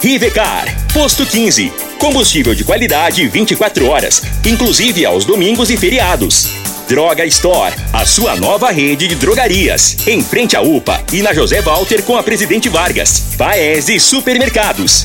Rivecar, posto 15. Combustível de qualidade 24 horas, inclusive aos domingos e feriados. Droga Store, a sua nova rede de drogarias. Em frente à UPA e na José Walter com a Presidente Vargas. Paese Supermercados.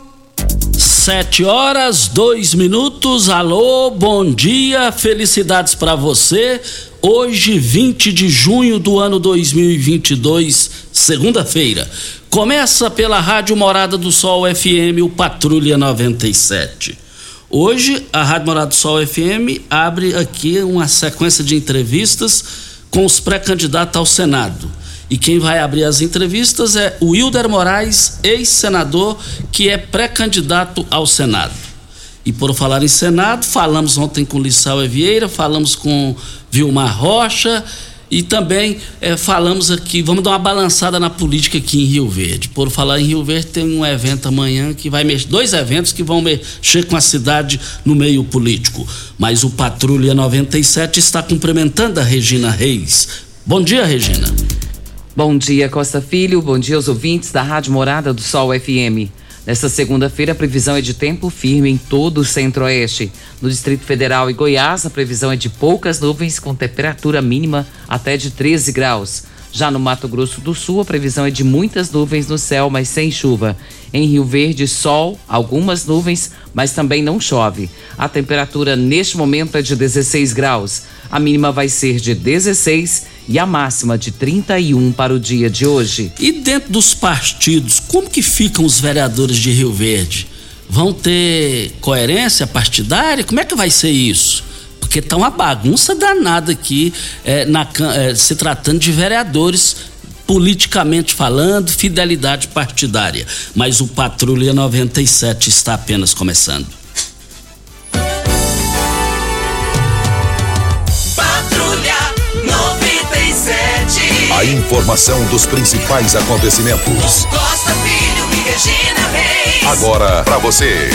Sete horas, dois minutos. Alô, bom dia, felicidades para você. Hoje, 20 de junho do ano 2022, segunda-feira. Começa pela Rádio Morada do Sol FM, o Patrulha 97. Hoje, a Rádio Morada do Sol FM abre aqui uma sequência de entrevistas com os pré-candidatos ao Senado. E quem vai abrir as entrevistas é o Wilder Moraes, ex-senador, que é pré-candidato ao Senado. E por falar em Senado, falamos ontem com Lissau Vieira, falamos com Vilmar Rocha e também eh, falamos aqui, vamos dar uma balançada na política aqui em Rio Verde. Por falar em Rio Verde, tem um evento amanhã que vai mexer, dois eventos que vão mexer com a cidade no meio político. Mas o Patrulha 97 está cumprimentando a Regina Reis. Bom dia, Regina. Bom dia, Costa Filho. Bom dia aos ouvintes da Rádio Morada do Sol FM. Nesta segunda-feira, a previsão é de tempo firme em todo o centro-oeste. No Distrito Federal e Goiás, a previsão é de poucas nuvens, com temperatura mínima até de 13 graus. Já no Mato Grosso do Sul, a previsão é de muitas nuvens no céu, mas sem chuva. Em Rio Verde, sol, algumas nuvens, mas também não chove. A temperatura neste momento é de 16 graus. A mínima vai ser de 16 e a máxima de 31 para o dia de hoje. E dentro dos partidos, como que ficam os vereadores de Rio Verde? Vão ter coerência partidária? Como é que vai ser isso? Porque tá uma bagunça danada aqui, é, na, é, se tratando de vereadores politicamente falando, fidelidade partidária. Mas o Patrulha 97 está apenas começando. A informação dos principais acontecimentos. Costa Filho e Regina Reis. Agora para você.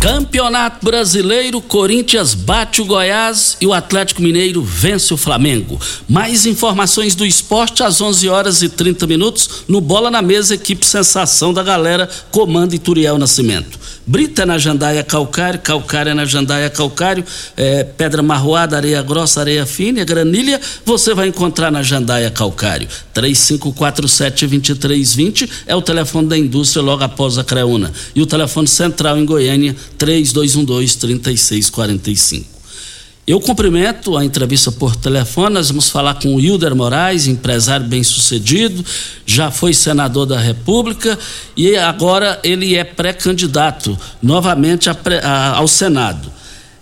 Campeonato Brasileiro, Corinthians bate o Goiás e o Atlético Mineiro vence o Flamengo. Mais informações do esporte às 11 horas e 30 minutos no Bola na Mesa, equipe Sensação da Galera, comando Ituriel Nascimento. Brita na Jandaia Calcário, Calcário na Jandaia Calcário, é, Pedra Marroada, Areia Grossa, Areia Fina, Granilha, você vai encontrar na Jandaia Calcário. 3547-2320 é o telefone da indústria logo após a Creuna. E o telefone central em Goiânia, 3212-3645. Eu cumprimento a entrevista por telefone. Nós vamos falar com o Hilder Moraes, empresário bem-sucedido, já foi senador da República e agora ele é pré-candidato novamente a a- ao Senado.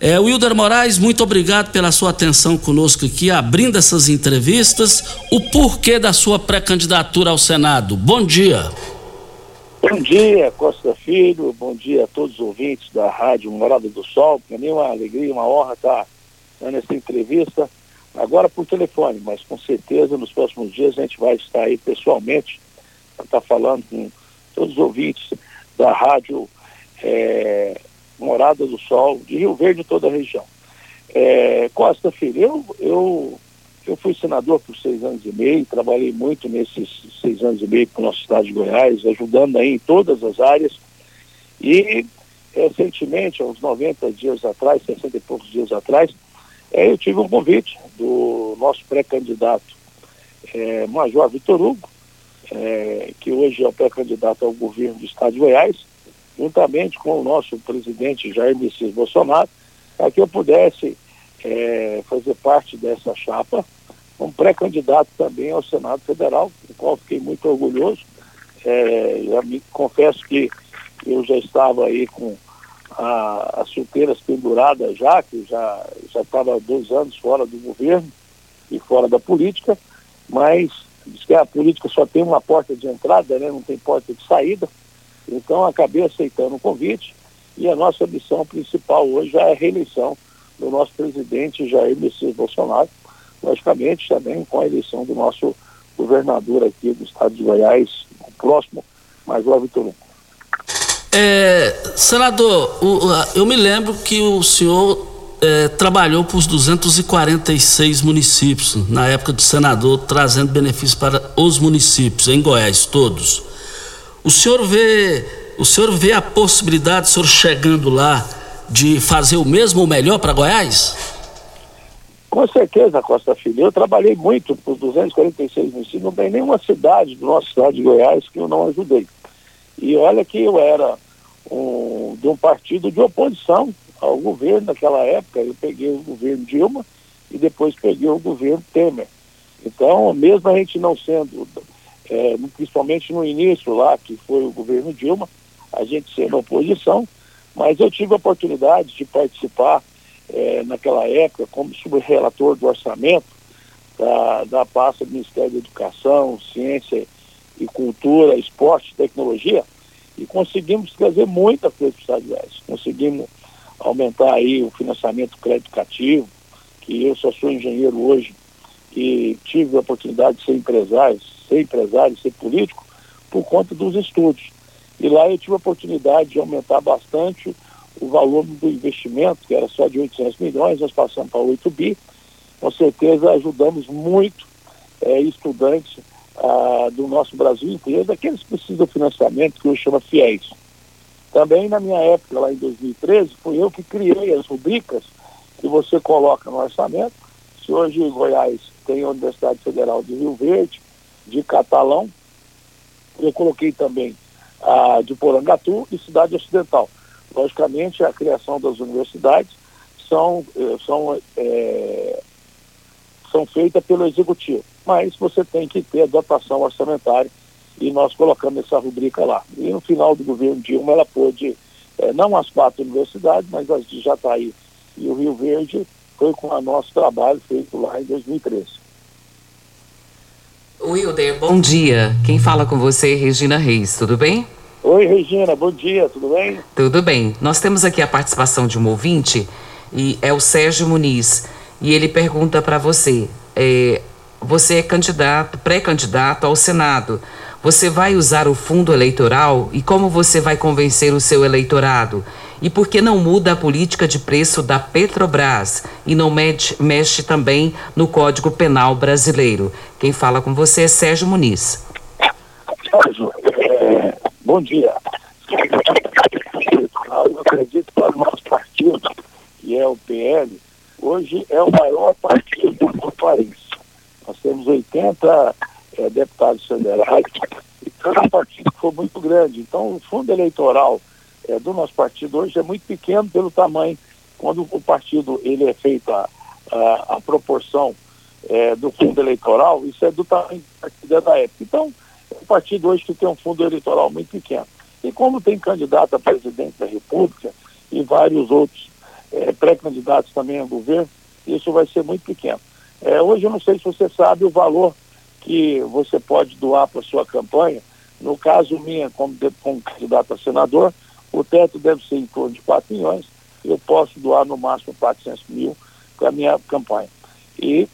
É, Wilder Moraes, muito obrigado pela sua atenção conosco aqui, abrindo essas entrevistas. O porquê da sua pré-candidatura ao Senado? Bom dia. Bom dia, Costa Filho. Bom dia a todos os ouvintes da Rádio Morada do Sol. Para mim é uma alegria, uma honra estar dando essa entrevista agora por telefone, mas com certeza nos próximos dias a gente vai estar aí pessoalmente para estar falando com todos os ouvintes da rádio é, Morada do Sol, de Rio Verde toda a região. É, Costa Filho, eu, eu, eu fui senador por seis anos e meio, trabalhei muito nesses seis anos e meio com a nossa cidade de Goiás, ajudando aí em todas as áreas. E recentemente, uns 90 dias atrás, 60 e poucos dias atrás, é, eu tive um convite do nosso pré-candidato é, Major Vitor Hugo, é, que hoje é o pré-candidato ao governo do Estado de Goiás, juntamente com o nosso presidente Jair Messias Bolsonaro, para que eu pudesse é, fazer parte dessa chapa, um pré-candidato também ao Senado Federal, do qual fiquei muito orgulhoso. É, já me confesso que eu já estava aí com a, as chuteiras penduradas já, que já estava dois anos fora do governo e fora da política, mas diz que a política só tem uma porta de entrada, né, não tem porta de saída. Então acabei aceitando o convite e a nossa missão principal hoje é a reeleição do nosso presidente Jair Messias Bolsonaro, logicamente também com a eleição do nosso governador aqui do estado de Goiás, o próximo, Major Vitor Hugo. É, senador, eu me lembro que o senhor é, trabalhou para os 246 municípios, na época de senador, trazendo benefícios para os municípios, em Goiás, todos. O senhor vê, o senhor vê a possibilidade, o senhor chegando lá, de fazer o mesmo ou melhor para Goiás? Com certeza, Costa Filho. Eu trabalhei muito para os 246 municípios, não tem nenhuma cidade do nosso estado de Goiás que eu não ajudei. E olha que eu era um, de um partido de oposição ao governo naquela época. Eu peguei o governo Dilma e depois peguei o governo Temer. Então, mesmo a gente não sendo, é, principalmente no início lá, que foi o governo Dilma, a gente sendo oposição, mas eu tive a oportunidade de participar é, naquela época como subrelator do orçamento da, da pasta do Ministério da Educação, Ciência e Cultura, Esporte e Tecnologia, e conseguimos trazer muita coisa para os. Conseguimos aumentar aí o financiamento crédito cativo, que eu só sou engenheiro hoje e tive a oportunidade de ser empresário, ser empresário, ser político, por conta dos estudos. E lá eu tive a oportunidade de aumentar bastante o valor do investimento, que era só de 800 milhões, nós passamos para 8 bi. Com certeza ajudamos muito é, estudantes ah, do nosso Brasil inteiro, daqueles que precisam de financiamento, que eu chamo FIES. Também na minha época, lá em 2013, fui eu que criei as rubricas que você coloca no orçamento. Se hoje Goiás tem a Universidade Federal de Rio Verde, de Catalão, eu coloquei também a de Porangatu e Cidade Ocidental. Logicamente, a criação das universidades são, eh, são, é, são feitas pelo Executivo, mas você tem que ter a dotação orçamentária e nós colocamos essa rubrica lá. E no final do governo Dilma, ela pôde, é, não as quatro universidades, mas as de Jataí e o Rio Verde, foi com o nosso trabalho feito lá em 2013. Wilder, bom dia. Quem fala com você é Regina Reis, tudo bem? Oi, Regina, bom dia, tudo bem? Tudo bem. Nós temos aqui a participação de um ouvinte, e é o Sérgio Muniz, e ele pergunta para você: é, você é candidato, pré-candidato ao Senado. Você vai usar o fundo eleitoral e como você vai convencer o seu eleitorado? E por que não muda a política de preço da Petrobras e não mexe, mexe também no Código Penal brasileiro? Quem fala com você é Sérgio Muniz. Sérgio, é, bom dia. Eu acredito que o nosso partido, que é o PL, hoje é o maior partido do país. Nós temos 80 é, deputados federais, e cada partido foi muito grande. Então, o fundo eleitoral é, do nosso partido hoje é muito pequeno pelo tamanho. Quando o partido ele é feito a, a, a proporção é, do fundo eleitoral, isso é do tamanho do partido da época. Então, é um partido hoje que tem um fundo eleitoral muito pequeno. E como tem candidato a presidente da República e vários outros é, pré-candidatos também a governo, isso vai ser muito pequeno. É, hoje eu não sei se você sabe o valor que você pode doar para sua campanha. No caso minha, como, como candidato a senador, o teto deve ser em torno de 4 milhões. Eu posso doar no máximo 400 mil para a minha campanha. E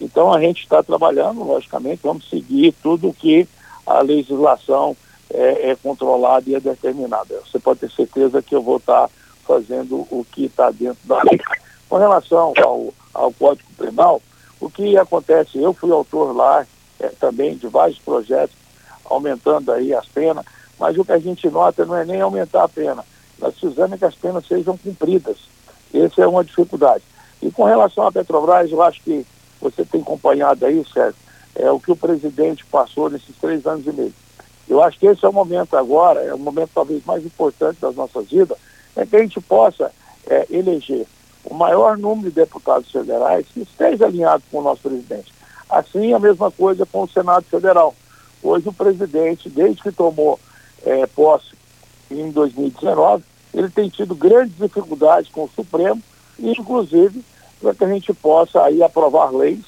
então a gente está trabalhando, logicamente, vamos seguir tudo o que a legislação é, é controlada e é determinada. Você pode ter certeza que eu vou estar fazendo o que está dentro da lei. Com relação ao, ao Código Penal, o que acontece, eu fui autor lá é, também de vários projetos aumentando aí as penas, mas o que a gente nota não é nem aumentar a pena, nós precisamos que as penas sejam cumpridas. Essa é uma dificuldade. E com relação à Petrobras, eu acho que você tem acompanhado aí, Sérgio, é o que o presidente passou nesses três anos e meio. Eu acho que esse é o momento agora, é o momento talvez mais importante das nossas vidas, é que a gente possa é, eleger o maior número de deputados federais que esteja alinhado com o nosso presidente. Assim, a mesma coisa com o Senado Federal. Hoje, o presidente, desde que tomou é, posse em 2019, ele tem tido grandes dificuldades com o Supremo, inclusive para que a gente possa aí aprovar leis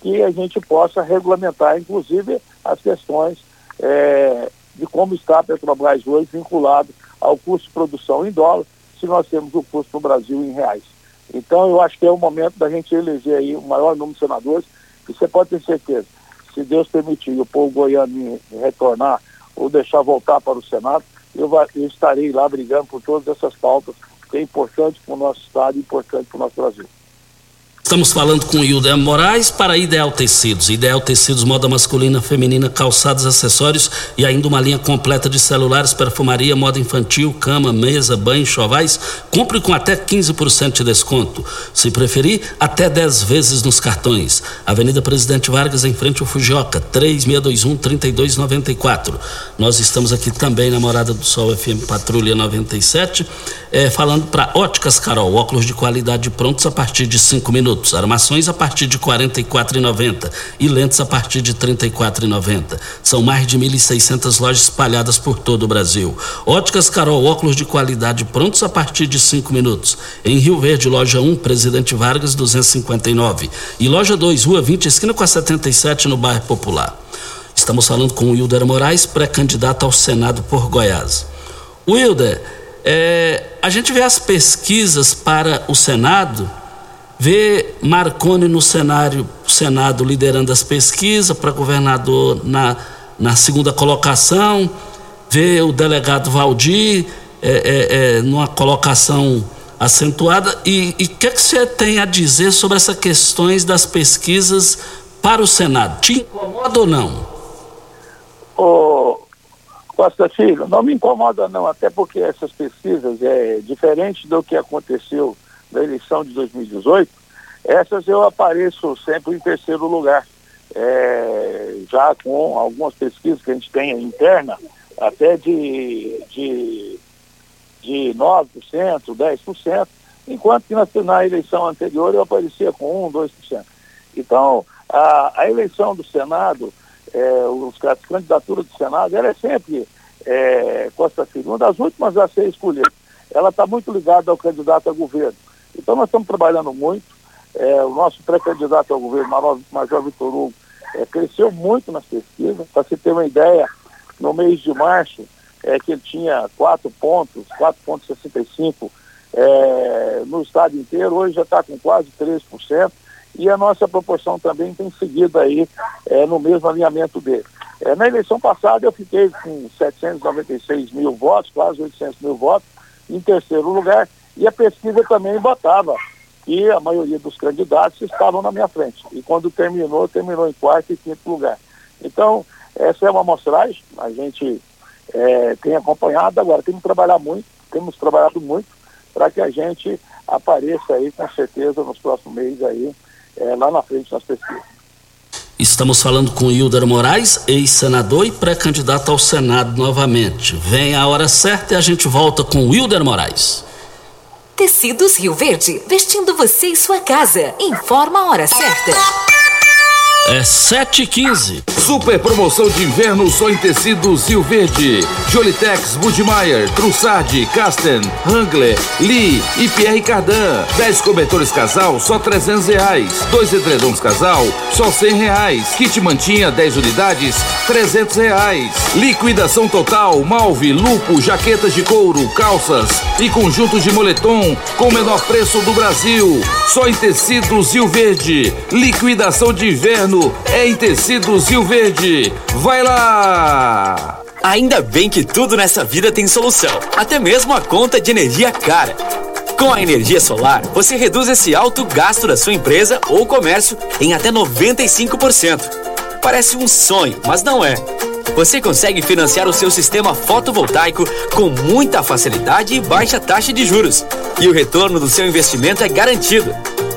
que a gente possa regulamentar, inclusive, as questões é, de como está a Petrobras hoje vinculado ao custo de produção em dólar, se nós temos o custo no Brasil em reais. Então, eu acho que é o momento da gente eleger aí o maior número de senadores, que você pode ter certeza, se Deus permitir o povo goiano retornar ou deixar voltar para o Senado, eu, eu estarei lá brigando por todas essas pautas que é importante para o nosso Estado e importante para o nosso Brasil. Estamos falando com Hilda Moraes para Ideal Tecidos. Ideal Tecidos, moda masculina, feminina, calçados, acessórios e ainda uma linha completa de celulares, perfumaria, moda infantil, cama, mesa, banho, chovais. Compre com até 15% de desconto. Se preferir, até 10 vezes nos cartões. Avenida Presidente Vargas, em frente ao Fujioka, 3621-3294. Nós estamos aqui também na Morada do Sol FM Patrulha 97, eh, falando para Óticas Carol, óculos de qualidade prontos a partir de 5 minutos minutos, armações a partir de R$ 44,90 e lentes a partir de R$ 34,90. São mais de 1.600 lojas espalhadas por todo o Brasil. Óticas Carol, óculos de qualidade prontos a partir de 5 minutos. Em Rio Verde, loja 1, Presidente Vargas, 259. E loja 2, Rua 20, esquina com a 77, no bairro Popular. Estamos falando com o Wilder Moraes, pré-candidato ao Senado por Goiás. Wilder, é, a gente vê as pesquisas para o Senado Vê Marconi no cenário, Senado liderando as pesquisas para governador na, na segunda colocação, vê o delegado Valdir é, é, é, numa colocação acentuada. E o que, é que você tem a dizer sobre essas questões das pesquisas para o Senado? Te incomoda ou não? Ô, Costa Filho, não me incomoda não, até porque essas pesquisas é diferente do que aconteceu da eleição de 2018, essas eu apareço sempre em terceiro lugar. É, já com algumas pesquisas que a gente tem interna, até de, de, de 9%, 10%, enquanto que na, na eleição anterior eu aparecia com 1%, 2%. Então, a, a eleição do Senado, é, os, as do Senado, ela é sempre, é, Costa Filho, uma das últimas a ser escolhida. Ela está muito ligada ao candidato a governo. Então nós estamos trabalhando muito. É, o nosso pré-candidato ao governo, Major Vitor Hugo, é, cresceu muito nas pesquisas. Para se ter uma ideia, no mês de março, é, que ele tinha 4 pontos, 4,65 é, no estado inteiro, hoje já está com quase 3%, e a nossa proporção também tem seguido aí é, no mesmo alinhamento dele. É, na eleição passada eu fiquei com 796 mil votos, quase 800 mil votos, em terceiro lugar, e a pesquisa também botava que a maioria dos candidatos estavam na minha frente. E quando terminou, terminou em quarto e quinto lugar. Então, essa é uma amostragem, a gente é, tem acompanhado, agora temos que trabalhar muito, temos trabalhado muito para que a gente apareça aí com certeza nos próximos meses aí, é, lá na frente nas pesquisas. Estamos falando com Hilder Moraes, ex-senador e pré-candidato ao Senado novamente. Vem a hora certa e a gente volta com Hilder Moraes. Tecidos Rio Verde, vestindo você e sua casa. Informa a hora certa. É 7h15. Super promoção de inverno só em tecidos Rio Verde. Jolitex, Budmeier, Trussardi, Casten, Hangler, Lee e Pierre Cardan. 10 cobertores casal, só 300 reais. Dois edredons casal, só 100 reais. Kit mantinha, 10 unidades, 300 reais. Liquidação total, malve, lupo, jaquetas de couro, calças e conjuntos de moletom com o menor preço do Brasil. Só em tecidos Rio Verde. Liquidação de inverno é em tecidos Rio Verde. Vai lá! Ainda bem que tudo nessa vida tem solução, até mesmo a conta de energia cara. Com a energia solar, você reduz esse alto gasto da sua empresa ou comércio em até 95%. Parece um sonho, mas não é. Você consegue financiar o seu sistema fotovoltaico com muita facilidade e baixa taxa de juros. E o retorno do seu investimento é garantido.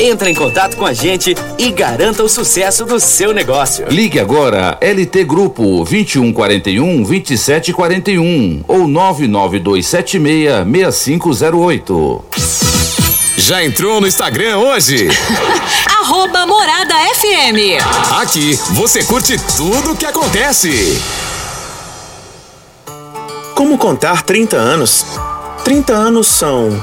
Entre em contato com a gente e garanta o sucesso do seu negócio. Ligue agora LT Grupo 2141 2741 ou 99276 6508. Já entrou no Instagram hoje? Arroba Morada FM. Aqui você curte tudo o que acontece. Como contar 30 anos? 30 anos são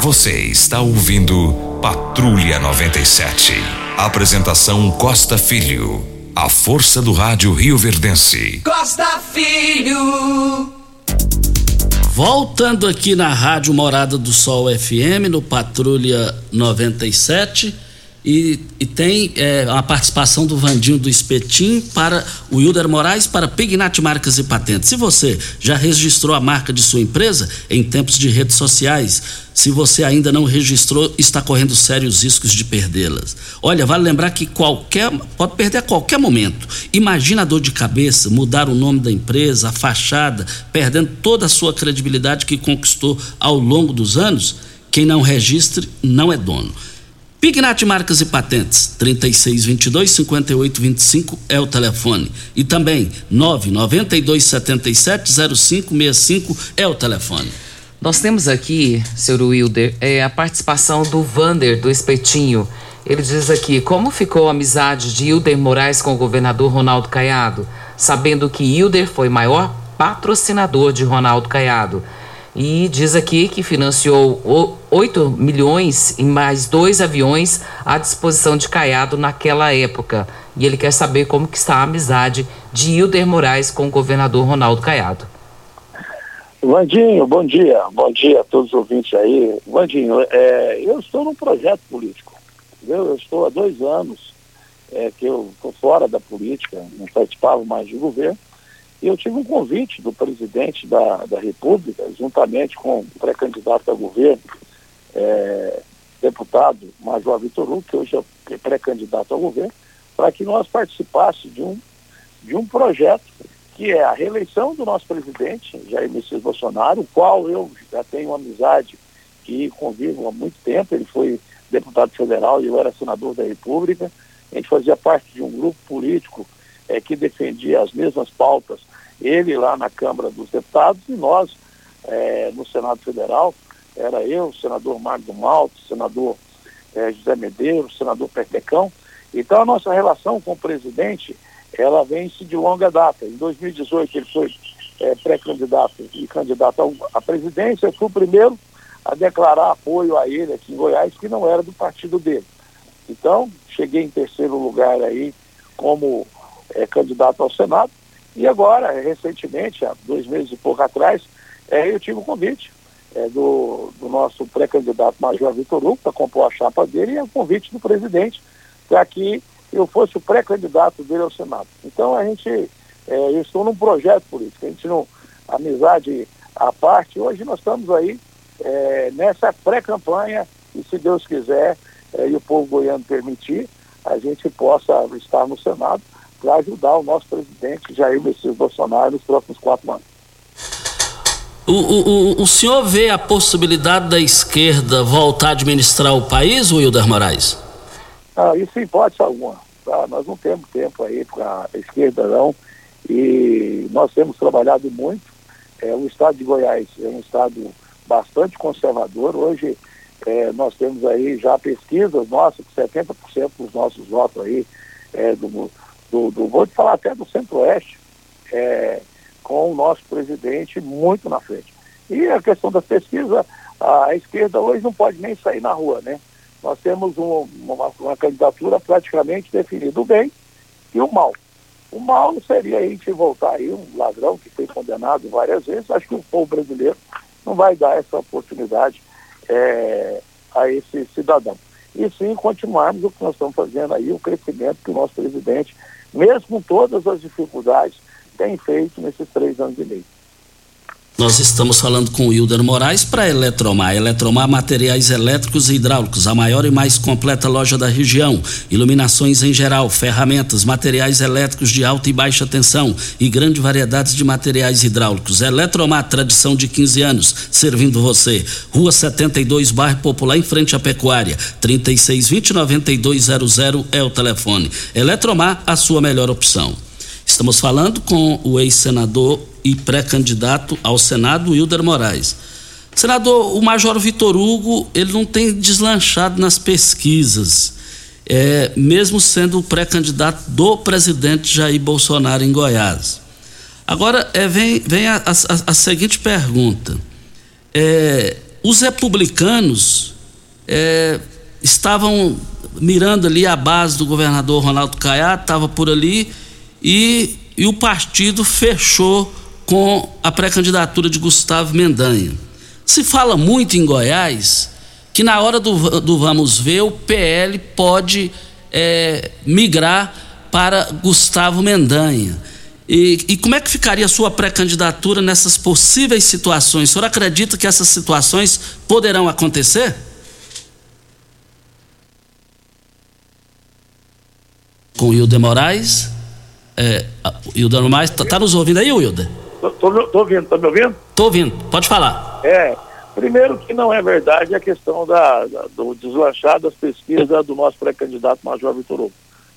Você está ouvindo Patrulha 97. Apresentação Costa Filho. A força do rádio Rio Verdense. Costa Filho. Voltando aqui na Rádio Morada do Sol FM, no Patrulha 97. E, e tem é, a participação do Vandinho do Espetim para o Hilder Moraes para Pignat Marcas e Patentes. Se você já registrou a marca de sua empresa em tempos de redes sociais, se você ainda não registrou, está correndo sérios riscos de perdê-las. Olha, vale lembrar que qualquer pode perder a qualquer momento. Imagina a dor de cabeça, mudar o nome da empresa, a fachada, perdendo toda a sua credibilidade que conquistou ao longo dos anos. Quem não registre não é dono. Pignat Marcas e Patentes, 3622-5825 é o telefone. E também 992770565 é o telefone. Nós temos aqui, senhor Wilder, é, a participação do Vander, do Espetinho. Ele diz aqui, como ficou a amizade de Hilder Moraes com o governador Ronaldo Caiado, sabendo que Hilder foi maior patrocinador de Ronaldo Caiado. E diz aqui que financiou 8 milhões em mais dois aviões à disposição de Caiado naquela época. E ele quer saber como que está a amizade de Hilder Moraes com o governador Ronaldo Caiado. Vandinho, bom dia. Bom dia a todos os ouvintes aí. Vandinho, é, eu estou num projeto político. Entendeu? Eu estou há dois anos é, que eu estou fora da política, não participava mais de governo. Eu tive um convite do presidente da, da República, juntamente com o pré-candidato a governo, é, deputado Major Vitor Hugo, que hoje é pré-candidato ao governo, para que nós participássemos de um, de um projeto que é a reeleição do nosso presidente, Jair Messias Bolsonaro, o qual eu já tenho amizade e convivo há muito tempo. Ele foi deputado federal e eu era senador da República. A gente fazia parte de um grupo político é, que defendia as mesmas pautas, ele lá na Câmara dos Deputados e nós é, no Senado Federal. Era eu, o senador Mário Malto, o senador é, José Medeiros, o senador Pertecão. Então a nossa relação com o presidente ela vem-se de longa data. Em 2018 ele foi é, pré-candidato e candidato à presidência, eu fui o primeiro a declarar apoio a ele aqui em Goiás, que não era do partido dele. Então, cheguei em terceiro lugar aí como é, candidato ao Senado, e agora, recentemente, há dois meses e pouco atrás, é, eu tive um convite é, do, do nosso pré-candidato Major Vitor Hugo para compor a chapa dele e é o convite do presidente para que eu fosse o pré-candidato dele ao Senado. Então a gente, é, eu estou num projeto político, a gente não, amizade à parte, hoje nós estamos aí é, nessa pré-campanha e se Deus quiser é, e o povo goiano permitir, a gente possa estar no Senado para ajudar o nosso presidente Jair Messias Bolsonaro nos próximos quatro anos. O, o, o senhor vê a possibilidade da esquerda voltar a administrar o país, Wilder Moraes? Ah, isso em hipótese alguma. Tá? Nós não temos tempo aí para a esquerda, não. E nós temos trabalhado muito. É, o estado de Goiás é um estado bastante conservador. Hoje é, nós temos aí já pesquisas nossas, que 70% dos nossos votos aí, é, do, do, do, vou te falar até do centro-oeste, é, com o nosso presidente muito na frente. E a questão da pesquisa, a esquerda hoje não pode nem sair na rua, né? Nós temos um, uma, uma, candidatura praticamente definida, o bem e o mal. O mal seria a gente voltar aí, um ladrão que foi condenado várias vezes, acho que o povo brasileiro não vai dar essa oportunidade é, a esse cidadão. E sim continuarmos o que nós estamos fazendo aí, o crescimento que o nosso presidente, mesmo com todas as dificuldades, tem feito nesses três anos e meio. Nós estamos falando com o Hilder Moraes para Eletromar. Eletromar Materiais Elétricos e Hidráulicos, a maior e mais completa loja da região. Iluminações em geral, ferramentas, materiais elétricos de alta e baixa tensão e grande variedade de materiais hidráulicos. Eletromar, tradição de 15 anos, servindo você. Rua 72, bairro Popular, em frente à Pecuária. 3620-9200 é o telefone. Eletromar, a sua melhor opção. Estamos falando com o ex-senador e pré-candidato ao Senado, Wilder Moraes. Senador, o Major Vitor Hugo, ele não tem deslanchado nas pesquisas, é, mesmo sendo o pré-candidato do presidente Jair Bolsonaro em Goiás. Agora, é, vem, vem a, a, a, seguinte pergunta. É, os republicanos é, estavam mirando ali a base do governador Ronaldo Caiado, estava por ali, e, e o partido fechou com a pré-candidatura de Gustavo Mendanha. Se fala muito em Goiás que na hora do, do vamos ver o PL pode é, migrar para Gustavo Mendanha. E, e, como é que ficaria a sua pré-candidatura nessas possíveis situações? O senhor acredita que essas situações poderão acontecer? Com Hilda Moraes. É, Hilda Moraes, está tá nos ouvindo aí, Hilda? Tô, tô, ouvindo, tá me ouvindo? Tô ouvindo, pode falar. É, primeiro que não é verdade a questão da, da do deslanchar das pesquisas do nosso pré-candidato Major Vitor Hugo.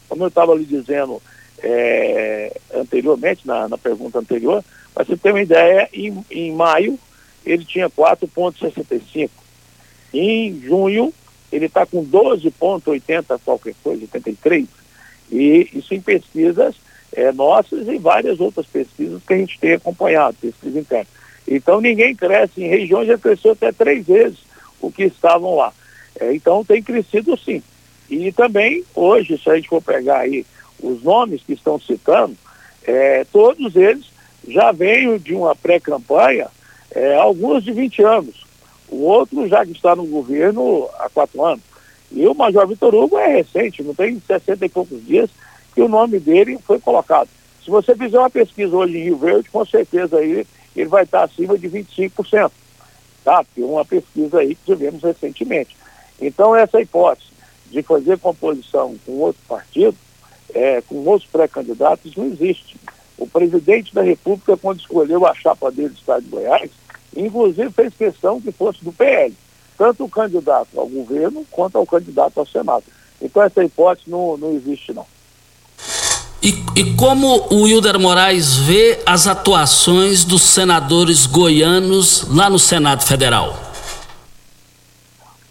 Como eu estava lhe dizendo é, anteriormente, na, na pergunta anterior, para você ter uma ideia, em, em maio ele tinha 4,65. Em junho ele está com 12,80 qualquer coisa, 83. E isso em pesquisas é, nossas e várias outras pesquisas que a gente tem acompanhado, pesquisa interna. Então ninguém cresce, em regiões já cresceu até três vezes o que estavam lá. É, então tem crescido sim. E também, hoje, se a gente for pegar aí os nomes que estão citando, é, todos eles já vêm de uma pré-campanha, é, alguns de 20 anos. O outro já que está no governo há quatro anos. E o Major Vitor Hugo é recente, não tem 60 e poucos dias que o nome dele foi colocado. Se você fizer uma pesquisa hoje em Rio Verde, com certeza aí ele vai estar acima de 25%. Tá? Que uma pesquisa aí que tivemos recentemente. Então, essa hipótese de fazer composição com outro partido, é, com outros pré-candidatos, não existe. O presidente da República, quando escolheu a chapa dele do Estado de Goiás, inclusive fez questão que fosse do PL, tanto o candidato ao governo quanto ao candidato ao Senado. Então, essa hipótese não, não existe, não. E, e, como o Hilder Moraes vê as atuações dos senadores goianos lá no Senado Federal?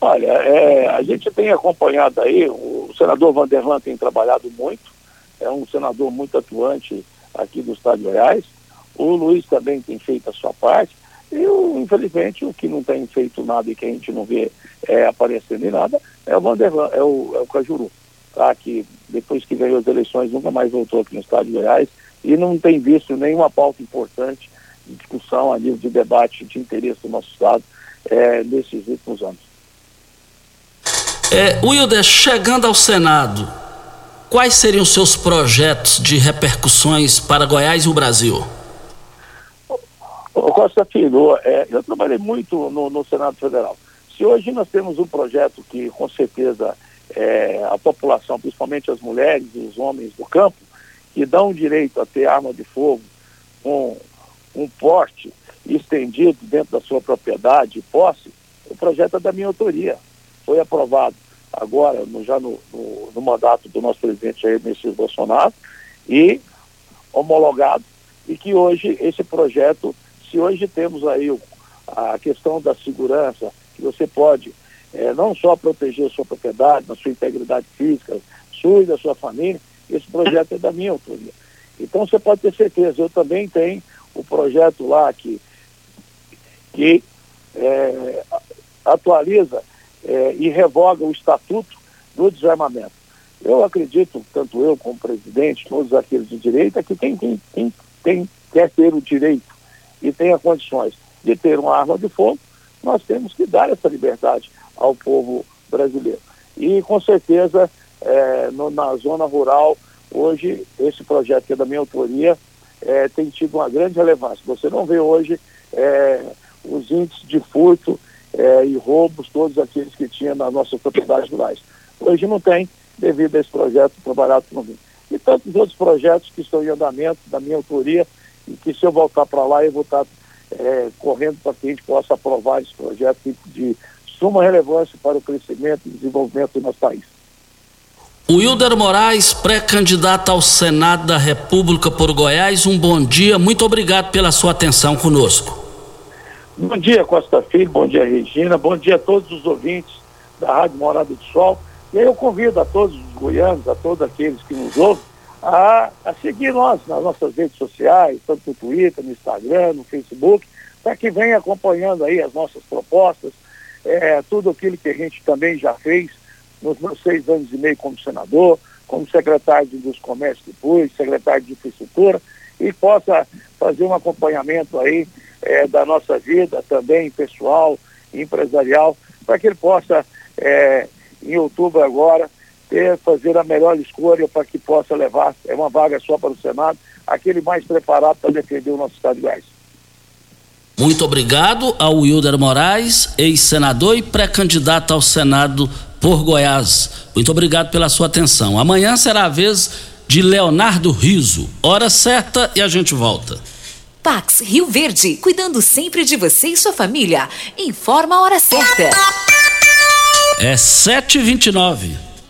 Olha, é, a gente tem acompanhado aí, o senador Vanderlan tem trabalhado muito, é um senador muito atuante aqui do Estado de Goiás, o Luiz também tem feito a sua parte, e o, infelizmente o que não tem feito nada e que a gente não vê é, aparecendo em nada é o Vanderlan, é o, é o Cajuru tá? que depois que ganhou as eleições nunca mais voltou aqui no estado de Goiás e não tem visto nenhuma pauta importante de discussão a nível de debate de interesse do nosso estado é, nesses últimos anos. É, Wilder, chegando ao Senado, quais seriam os seus projetos de repercussões para Goiás e o Brasil? Ô Costa Filho, é, eu trabalhei muito no, no, Senado Federal. Se hoje nós temos um projeto que, com certeza, é, a população, principalmente as mulheres e os homens do campo, que dão direito a ter arma de fogo com um porte estendido dentro da sua propriedade e posse, o projeto é da minha autoria. Foi aprovado agora, no, já no, no, no, mandato do nosso presidente Jair Messias Bolsonaro, e homologado, e que hoje esse projeto, se hoje temos aí o, a questão da segurança, que você pode é, não só proteger a sua propriedade, a sua integridade física, sua e da sua família, esse projeto é da minha autoria. Então você pode ter certeza, eu também tenho o projeto lá que, que é, atualiza é, e revoga o estatuto do desarmamento. Eu acredito, tanto eu como presidente, todos aqueles de direita, que quem, quem, quem, quem quer ter o direito e tenha condições de ter uma arma de fogo, nós temos que dar essa liberdade ao povo brasileiro. E com certeza, é, no, na zona rural, hoje, esse projeto que é da minha autoria, é, tem tido uma grande relevância. Você não vê hoje é, os índices de furto é, e roubos, todos aqueles que tinha nas nossas propriedades rurais. Hoje não tem, devido a esse projeto trabalhado por mim. E tantos outros projetos que estão em andamento, da minha autoria, e que se eu voltar para lá, eu vou estar é, correndo para que a gente possa aprovar esse projeto de suma relevância para o crescimento e desenvolvimento do nosso país. Wilder Moraes, pré-candidato ao Senado da República por Goiás, um bom dia, muito obrigado pela sua atenção conosco. Bom dia, Costa Filho, bom dia, Regina, bom dia a todos os ouvintes da Rádio Morada do Sol. E aí eu convido a todos os goianos, a todos aqueles que nos ouvem, a, a seguir nós nas nossas redes sociais, tanto no Twitter, no Instagram, no Facebook, para que venha acompanhando aí as nossas propostas, é, tudo aquilo que a gente também já fez nos meus seis anos e meio como senador, como secretário de Indústria Comércio fui, secretário de Infraestrutura, e possa fazer um acompanhamento aí é, da nossa vida também pessoal, empresarial, para que ele possa, é, em outubro agora, ter, fazer a melhor escolha para que possa levar, é uma vaga só para o Senado, aquele mais preparado para defender o nosso Estado de Goiás. Muito obrigado ao Wilder Moraes, ex-senador e pré-candidato ao Senado por Goiás. Muito obrigado pela sua atenção. Amanhã será a vez de Leonardo Riso. Hora certa e a gente volta. Pax Rio Verde, cuidando sempre de você e sua família. Informa a hora certa. É 7h29.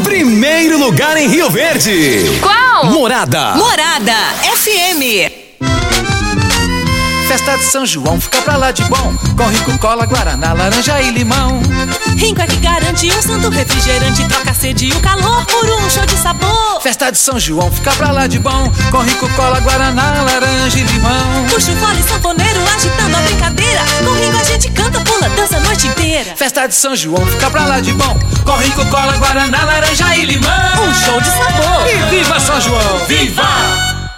Primeiro lugar em Rio Verde. Qual? Morada. Morada FM. Festa de São João fica pra lá de bom Com rico, cola, guaraná, laranja e limão Rinco é que garante um santo refrigerante Troca a sede e o calor por um show de sabor Festa de São João fica pra lá de bom Com rico, cola, guaraná, laranja e limão Puxa o fole sanfoneiro agitando a brincadeira Com Rinco a gente canta, pula, dança a noite inteira feira. Festa de São João, fica pra lá de bom. Corre com cola, guaraná, laranja e limão. Um show de sabor. E viva São João! Viva!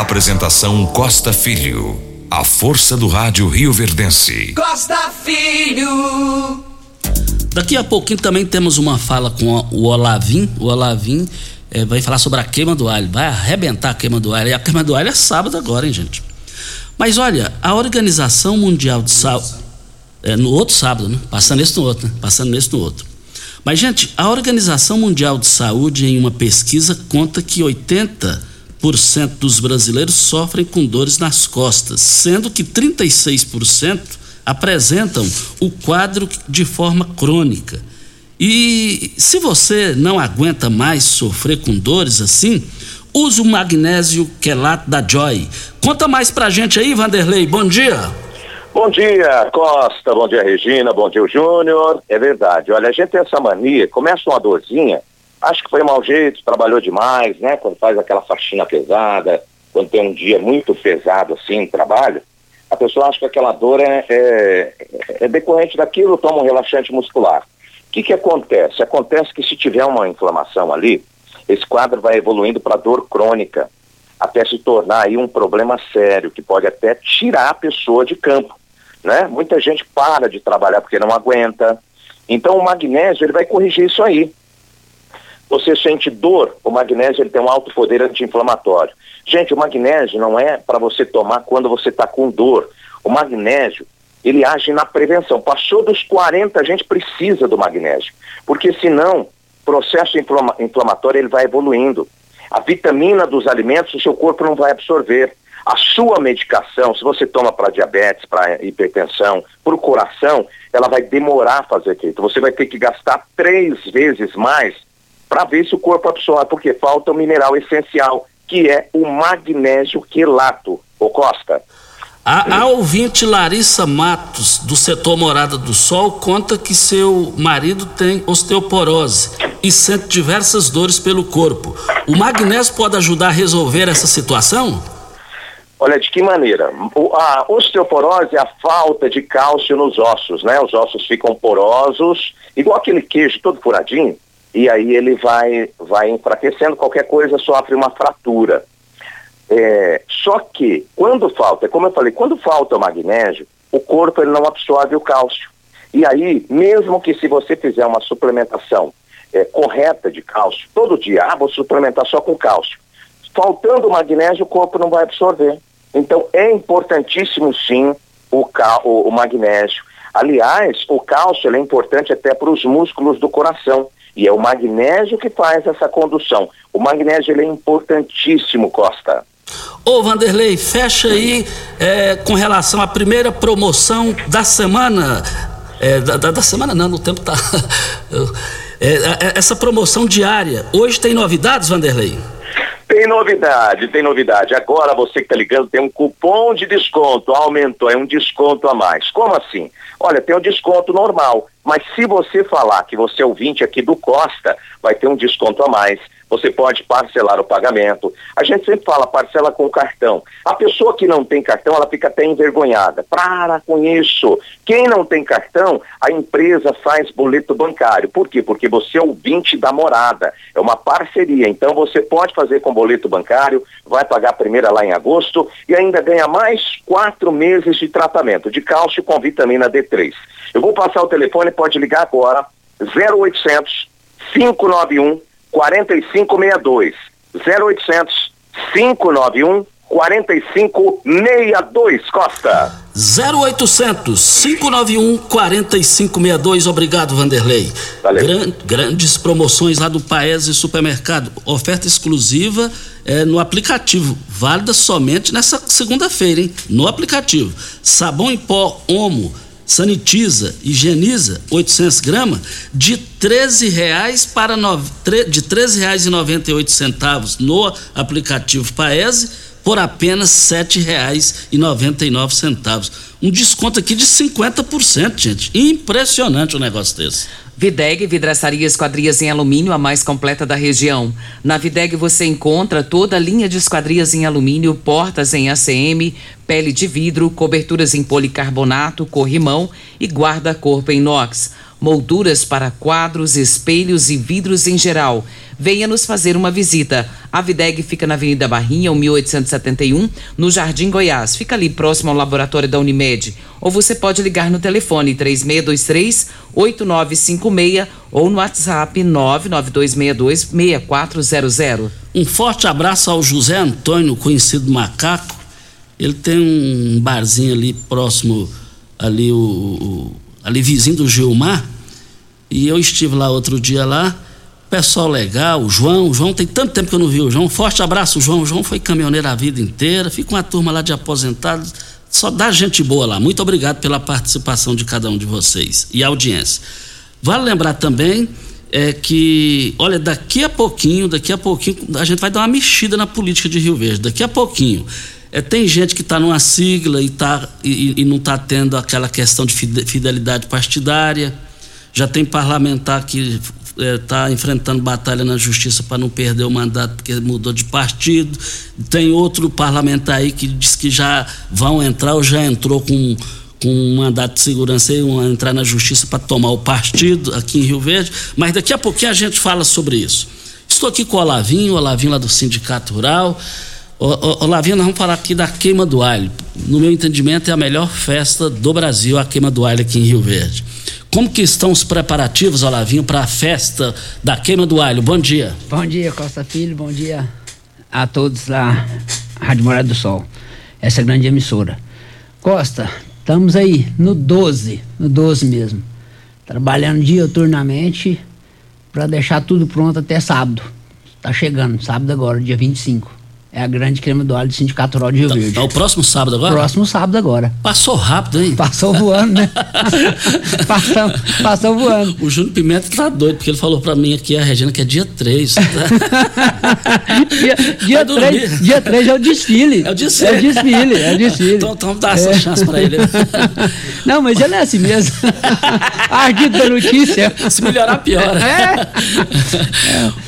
Apresentação Costa Filho. A força do rádio Rio Verdense. Costa Filho. Daqui a pouquinho também temos uma fala com o Olavim. O Olavim eh, vai falar sobre a queima do alho. Vai arrebentar a queima do alho. E a queima do alho é sábado agora, hein, gente? Mas olha, a Organização Mundial de Saúde. É, no outro sábado, né? Passando esse no outro, né? Passando nesse no outro. Mas, gente, a Organização Mundial de Saúde, em uma pesquisa, conta que 80 dos brasileiros sofrem com dores nas costas, sendo que 36% apresentam o quadro de forma crônica. E se você não aguenta mais sofrer com dores assim, use o magnésio quelato da Joy. Conta mais pra gente aí, Vanderlei. Bom dia. Bom dia, Costa. Bom dia, Regina. Bom dia, Júnior. É verdade. Olha, a gente tem essa mania, começa uma dorzinha, acho que foi mau jeito, trabalhou demais, né? Quando faz aquela faxina pesada, quando tem um dia muito pesado assim no trabalho, a pessoa acha que aquela dor é, é, é decorrente daquilo, toma um relaxante muscular. O que, que acontece? Acontece que se tiver uma inflamação ali, esse quadro vai evoluindo para dor crônica, até se tornar aí um problema sério, que pode até tirar a pessoa de campo. Né? Muita gente para de trabalhar porque não aguenta. Então o magnésio ele vai corrigir isso aí. Você sente dor, o magnésio ele tem um alto poder anti-inflamatório. Gente, o magnésio não é para você tomar quando você está com dor. O magnésio, ele age na prevenção. Passou dos 40, a gente precisa do magnésio. Porque senão, o processo inflama inflamatório ele vai evoluindo. A vitamina dos alimentos o seu corpo não vai absorver. A sua medicação, se você toma para diabetes, para hipertensão, para o coração, ela vai demorar a fazer efeito. Você vai ter que gastar três vezes mais para ver se o corpo absorve, porque falta o mineral essencial, que é o magnésio quelato. Ô Costa. A, a, ouvinte Larissa Matos, do setor Morada do Sol, conta que seu marido tem osteoporose e sente diversas dores pelo corpo. O magnésio pode ajudar a resolver essa situação? Olha, de que maneira? A osteoporose é a falta de cálcio nos ossos, né? Os ossos ficam porosos, igual aquele queijo todo furadinho e aí ele vai, vai enfraquecendo, qualquer coisa sofre uma fratura. É, só que, quando falta, como eu falei, quando falta o magnésio, o corpo ele não absorve o cálcio. E aí, mesmo que se você fizer uma suplementação é, correta de cálcio, todo dia, ah, vou suplementar só com cálcio. Faltando o magnésio, o corpo não vai absorver. Então, é importantíssimo sim o, o, o magnésio. Aliás, o cálcio é importante até para os músculos do coração. E é o magnésio que faz essa condução. O magnésio ele é importantíssimo, Costa. Ô Vanderlei, fecha aí é, com relação à primeira promoção da semana. É, da, da, semana não, no tempo tá. É, é, essa promoção diária. Hoje tem novidades, Vanderlei? Tem novidade, tem novidade. Agora você que está ligando tem um cupom de desconto, aumentou, é um desconto a mais. Como assim? Olha, tem um desconto normal, mas se você falar que você é ouvinte aqui do Costa, vai ter um desconto a mais você pode parcelar o pagamento. A gente sempre fala parcela com cartão. A pessoa que não tem cartão, ela fica até envergonhada. Para com isso. Quem não tem cartão, a empresa faz boleto bancário. Por quê? Porque você é o 20 da morada. É uma parceria. Então você pode fazer com boleto bancário, vai pagar a primeira lá em agosto e ainda ganha mais quatro meses de tratamento de cálcio com vitamina D3. Eu vou passar o telefone, pode ligar agora, 0800 591 4562. 0800 591 4562 Costa. 0800 591 4562. Obrigado, Vanderlei. Gran, grandes promoções lá do Paese Supermercado. Oferta exclusiva é, no aplicativo. Válida somente nessa segunda-feira, hein? No aplicativo. Sabão em pó Omo sanitiza, higieniza 800 gramas de 13 reais para no, de R$ 13,98 no aplicativo Paese por apenas R$ 7,99. Um desconto aqui de 50%, gente. Impressionante o um negócio desse. Videg Vidraçaria Esquadrias em Alumínio, a mais completa da região. Na Videg você encontra toda a linha de esquadrias em alumínio, portas em ACM, pele de vidro, coberturas em policarbonato, corrimão e guarda-corpo em inox molduras para quadros, espelhos e vidros em geral. Venha nos fazer uma visita. A Videg fica na Avenida Barrinha, 1871, no Jardim Goiás. Fica ali próximo ao laboratório da Unimed. Ou você pode ligar no telefone 3623 8956 ou no WhatsApp 99262 6400. Um forte abraço ao José Antônio, conhecido Macaco. Ele tem um barzinho ali próximo ali o ali vizinho do Gilmar e eu estive lá outro dia lá, pessoal legal, o João, o João tem tanto tempo que eu não vi o João. Forte abraço, João. O João foi caminhoneiro a vida inteira. Fica uma turma lá de aposentados. Só dá gente boa lá. Muito obrigado pela participação de cada um de vocês e audiência. Vale lembrar também é que, olha, daqui a pouquinho, daqui a pouquinho, a gente vai dar uma mexida na política de Rio Verde. Daqui a pouquinho. É, tem gente que está numa sigla e, tá, e, e não está tendo aquela questão de fidelidade partidária já tem parlamentar que está é, enfrentando batalha na justiça para não perder o mandato porque mudou de partido. Tem outro parlamentar aí que diz que já vão entrar ou já entrou com, com um mandato de segurança e vão entrar na justiça para tomar o partido aqui em Rio Verde. Mas daqui a pouquinho a gente fala sobre isso. Estou aqui com o Olavinho, Olavinho lá do Sindicato Rural. Olavinho, nós vamos falar aqui da queima do alho. No meu entendimento, é a melhor festa do Brasil, a queima do alho aqui em Rio Verde. Como que estão os preparativos, Olavinho, para a festa da queima do alho? Bom dia. Bom dia, Costa Filho. Bom dia a todos da Rádio Morada do Sol. Essa é grande emissora. Costa, estamos aí no 12, no 12 mesmo. Trabalhando dioturnamente para deixar tudo pronto até sábado. Está chegando, sábado agora, dia 25. É a grande crema do alho do Sindicato Rural de Rio tá, Verde. É o próximo sábado agora? Próximo sábado agora. Passou rápido, hein? Passou voando, né? passou, passou voando. O Júnior Pimenta tá doido, porque ele falou pra mim aqui, a Regina, que é dia 3. dia, dia, 3, dia 3 é o desfile. É o desfile. É o desfile, é o desfile. Então, então dá essa é. chance pra ele. Não, mas ele é assim mesmo. Ardido da notícia. Se melhorar, pior. É.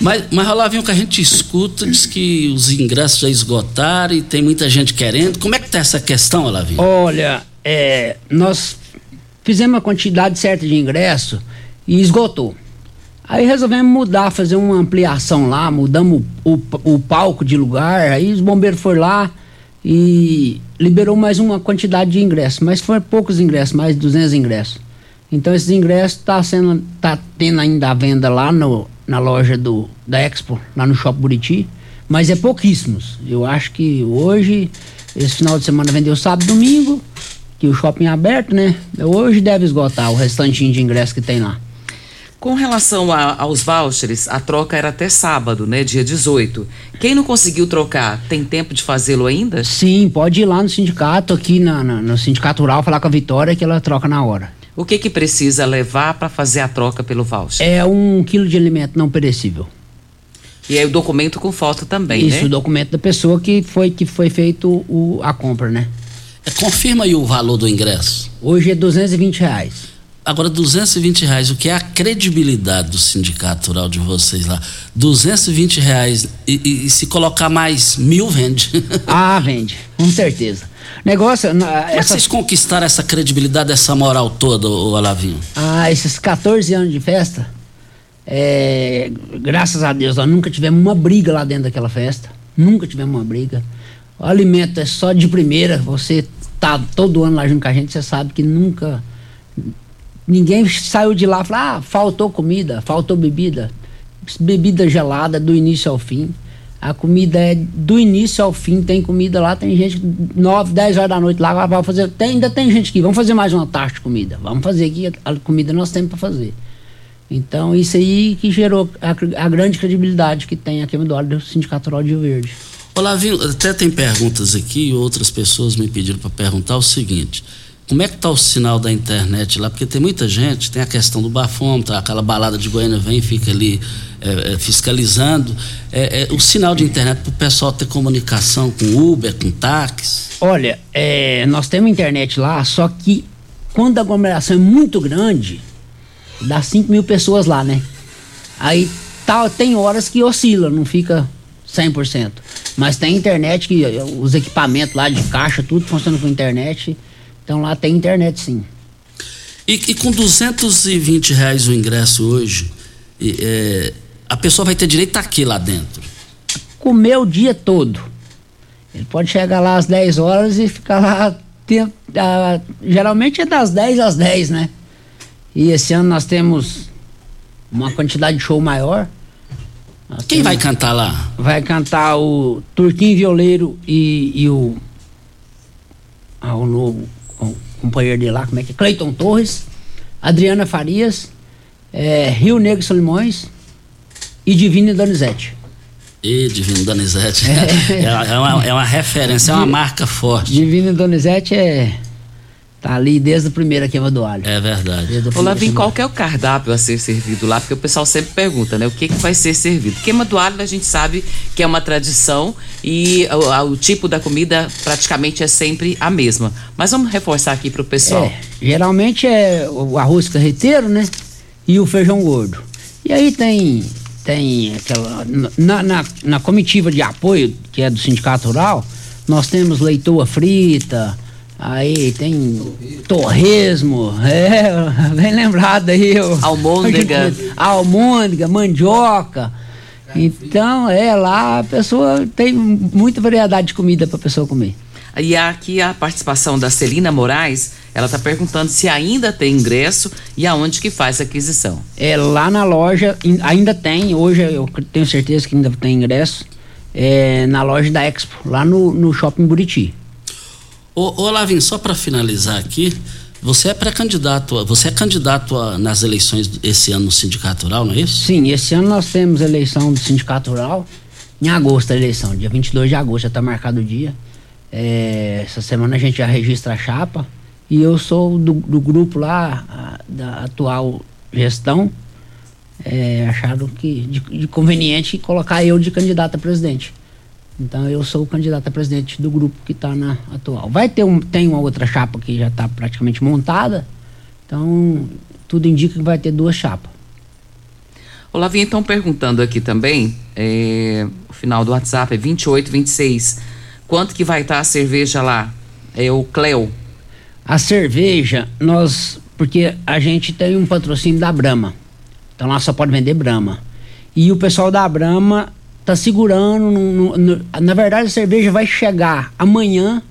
Mas, mas Olavinho, que a gente escuta, diz que os ingressos já esgotaram e tem muita gente querendo. Como é que tá essa questão, Olavinho? Olha, é, nós fizemos a quantidade certa de ingresso e esgotou. Aí resolvemos mudar, fazer uma ampliação lá, mudamos o, o, o palco de lugar, aí os bombeiros foram lá e liberou mais uma quantidade de ingressos, mas foram poucos ingressos, mais de 200 ingressos. Então esses ingressos tá sendo tá tendo ainda a venda lá no, na loja do da Expo, lá no Shopping Buriti mas é pouquíssimos. Eu acho que hoje, esse final de semana vendeu sábado e domingo, que o shopping é aberto, né? Hoje deve esgotar o restantinho de ingresso que tem lá. Com relação a, aos vouchers, a troca era até sábado, né? Dia 18. Quem não conseguiu trocar, tem tempo de fazê-lo ainda? Sim, pode ir lá no sindicato, aqui na, na, no Sindicato Rural, falar com a Vitória que ela troca na hora. O que que precisa levar para fazer a troca pelo voucher? É um quilo de alimento não perecível. E aí o documento com foto também, Isso, né? o documento da pessoa que foi que foi feito o, a compra, né? É, confirma aí o valor do ingresso. Hoje é 220 reais. Agora, 220 reais, o que é a credibilidade do sindicato rural de vocês lá? 220 reais e, e, e se colocar mais mil, vende? ah, vende, com certeza. Negócio. Como essa... é que vocês conquistaram essa credibilidade, essa moral toda, o Olavinho? Ah, esses 14 anos de festa, é, graças a Deus, nós nunca tivemos uma briga lá dentro daquela festa. Nunca tivemos uma briga. O alimento é só de primeira. Você tá todo ano lá junto com a gente, você sabe que nunca. Ninguém saiu de lá e falou: ah, faltou comida, faltou bebida. Bebida gelada do início ao fim. A comida é do início ao fim, tem comida lá, tem gente 9, 10 horas da noite lá, vai fazer. Tem, ainda tem gente que vamos fazer mais uma taxa de comida. Vamos fazer aqui, a comida nós temos para fazer. Então, isso aí que gerou a, a grande credibilidade que tem a queima do óleo do Sindicato Rural de Rio Verde. Olavinho, até tem perguntas aqui, outras pessoas me pediram para perguntar o seguinte: como é que tá o sinal da internet lá? Porque tem muita gente, tem a questão do bafômetro, aquela balada de Goiânia vem e fica ali é, é, fiscalizando. É, é o sinal de internet para o pessoal ter comunicação com Uber, com táxi? Olha, é, nós temos internet lá, só que quando a aglomeração é muito grande, dá 5 mil pessoas lá, né? Aí tá, tem horas que oscila, não fica 100%. Mas tem internet que os equipamentos lá de caixa, tudo funciona com internet. Então lá tem internet sim. E, e com 220 reais o ingresso hoje, é, a pessoa vai ter direito a quê lá dentro? Comer o dia todo. Ele pode chegar lá às 10 horas e ficar lá. Tempo, ah, geralmente é das 10 às 10, né? E esse ano nós temos uma quantidade de show maior. Nós Quem temos, vai cantar lá? Vai cantar o Turquinho Violeiro e, e o. Ah, o novo companheiro dele lá, como é que é? Cleiton Torres, Adriana Farias, é, Rio Negro Solimões e Divino Donizete. E Divino Donizete. É, é, uma, é uma referência, é uma marca forte. Divino Donizete é Tá ali desde a primeira queima do alho. É verdade. Olá, vem qual que é o cardápio a ser servido lá? Porque o pessoal sempre pergunta, né? O que, que vai ser servido? Queima do alho a gente sabe que é uma tradição e o, o tipo da comida praticamente é sempre a mesma. Mas vamos reforçar aqui pro pessoal. É, geralmente é o arroz carreteiro, né? E o feijão gordo. E aí tem tem aquela na, na, na comitiva de apoio que é do sindicato rural, nós temos leitoa frita, Aí tem torresmo, é, bem lembrado aí. Almôndega. Almôndega, mandioca. Então, é, lá a pessoa tem muita variedade de comida para a pessoa comer. E aqui a participação da Celina Moraes, ela está perguntando se ainda tem ingresso e aonde que faz a aquisição. É, lá na loja ainda tem, hoje eu tenho certeza que ainda tem ingresso, é, na loja da Expo, lá no, no Shopping Buriti. Ô, ô Lavin, só para finalizar aqui, você é pré-candidato, você é candidato a, nas eleições esse ano no Sindicato Rural, não é isso? Sim, esse ano nós temos eleição do Sindicato Rural, em agosto a eleição, dia 22 de agosto, já está marcado o dia. É, essa semana a gente já registra a chapa e eu sou do, do grupo lá, a, da atual gestão, é, acharam que de, de conveniente colocar eu de candidato a presidente. Então eu sou o candidato a presidente do grupo que está na atual. Vai ter um, tem uma outra chapa que já está praticamente montada. Então tudo indica que vai ter duas chapas. O Lavinha estão perguntando aqui também, é, o final do WhatsApp é 2826. Quanto que vai estar tá a cerveja lá? É o Cleo. A cerveja, nós, porque a gente tem um patrocínio da Brama. Então lá só pode vender Brama. E o pessoal da Brama tá segurando. No, no, na verdade, a cerveja vai chegar amanhã,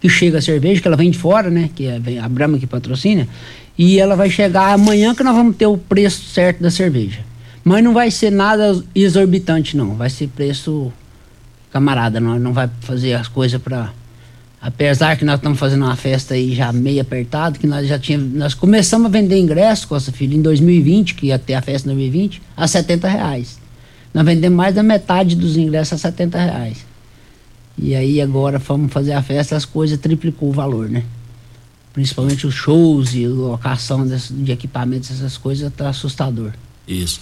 que chega a cerveja, que ela vem de fora, né? Que é a Brahma que patrocina. E ela vai chegar amanhã que nós vamos ter o preço certo da cerveja. Mas não vai ser nada exorbitante, não. Vai ser preço camarada. Nós não vai fazer as coisas para apesar que nós estamos fazendo uma festa aí já meio apertado, que nós já tínhamos, nós começamos a vender ingressos, Costa Filho, em 2020, que ia ter a festa em 2020, a 70 reais. Nós vendemos mais da metade dos ingressos a 70 reais. E aí agora fomos fazer a festa, as coisas triplicou o valor, né? Principalmente os shows e locação desse, de equipamentos, essas coisas, tá assustador. Isso.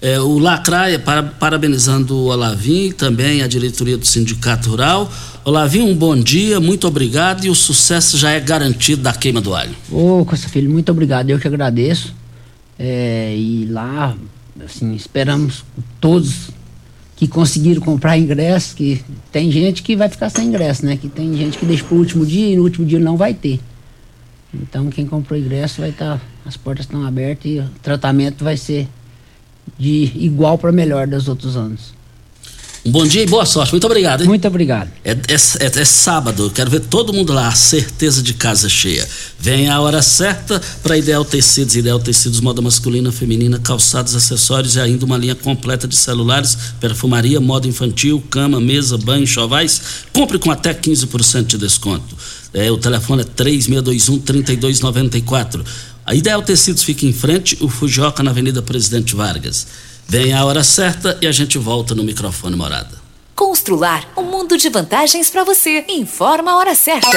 É, o Lacraia, para, parabenizando o Olavim e também a diretoria do Sindicato Rural. Olavim, um bom dia, muito obrigado e o sucesso já é garantido da queima do alho. Ô, Costa Filho, muito obrigado, eu que agradeço. É, e lá assim, esperamos todos que conseguiram comprar ingresso, que tem gente que vai ficar sem ingresso, né? Que tem gente que deixa para o último dia e no último dia não vai ter. Então quem comprou ingresso vai estar, tá, as portas estão abertas e o tratamento vai ser de igual para melhor dos outros anos. Um bom dia e boa sorte. Muito obrigado. Hein? Muito obrigado. É, é, é, é sábado, quero ver todo mundo lá, certeza de casa cheia. Vem a hora certa para Ideal Tecidos. Ideal Tecidos, moda masculina, feminina, calçados, acessórios e ainda uma linha completa de celulares, perfumaria, moda infantil, cama, mesa, banho, chovais. Compre com até 15% de desconto. É, o telefone é 3621-3294. A Ideal Tecidos fica em frente, o Fujioka na Avenida Presidente Vargas. Vem a hora certa e a gente volta no microfone morada. Constrular um mundo de vantagens para você. Informa a hora certa.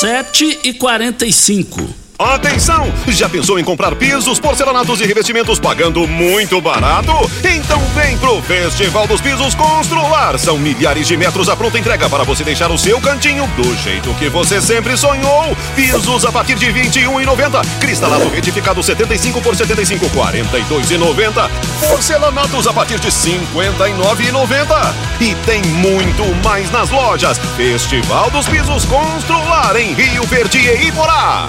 7 e 45 Atenção! Já pensou em comprar pisos, porcelanatos e revestimentos pagando muito barato? Então vem pro Festival dos Pisos Constrular. São milhares de metros à pronta entrega para você deixar o seu cantinho do jeito que você sempre sonhou. Pisos a partir de R$ 21,90. Cristalado retificado 75 por 75, R$ 42,90. Porcelanatos a partir de R$ 59,90. E tem muito mais nas lojas. Festival dos Pisos Constrular em Rio Verde e Iporá.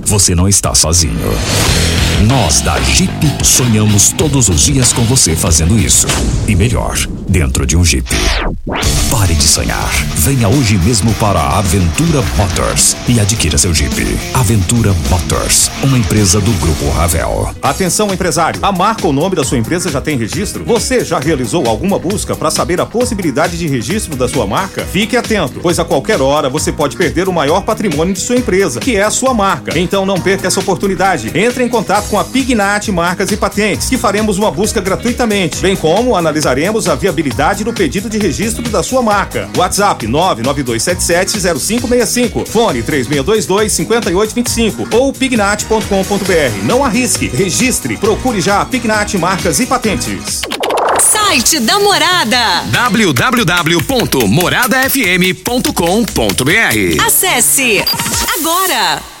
você não está sozinho. Nós da Jeep sonhamos todos os dias com você fazendo isso. E melhor, dentro de um Jeep. Pare de sonhar. Venha hoje mesmo para a Aventura Motors e adquira seu Jeep. Aventura Motors, uma empresa do Grupo Ravel. Atenção, empresário. A marca ou nome da sua empresa já tem registro? Você já realizou alguma busca para saber a possibilidade de registro da sua marca? Fique atento, pois a qualquer hora você pode perder o maior patrimônio de sua empresa, que é a sua marca. Então não perca essa oportunidade. Entre em contato com a Pignat Marcas e Patentes, que faremos uma busca gratuitamente, bem como analisaremos a viabilidade do pedido de registro da sua marca. WhatsApp 992770565, fone 3622-5825 ou pignat.com.br. Não arrisque, registre, procure já a Pignat Marcas e Patentes. Site da Morada www.moradafm.com.br Acesse agora!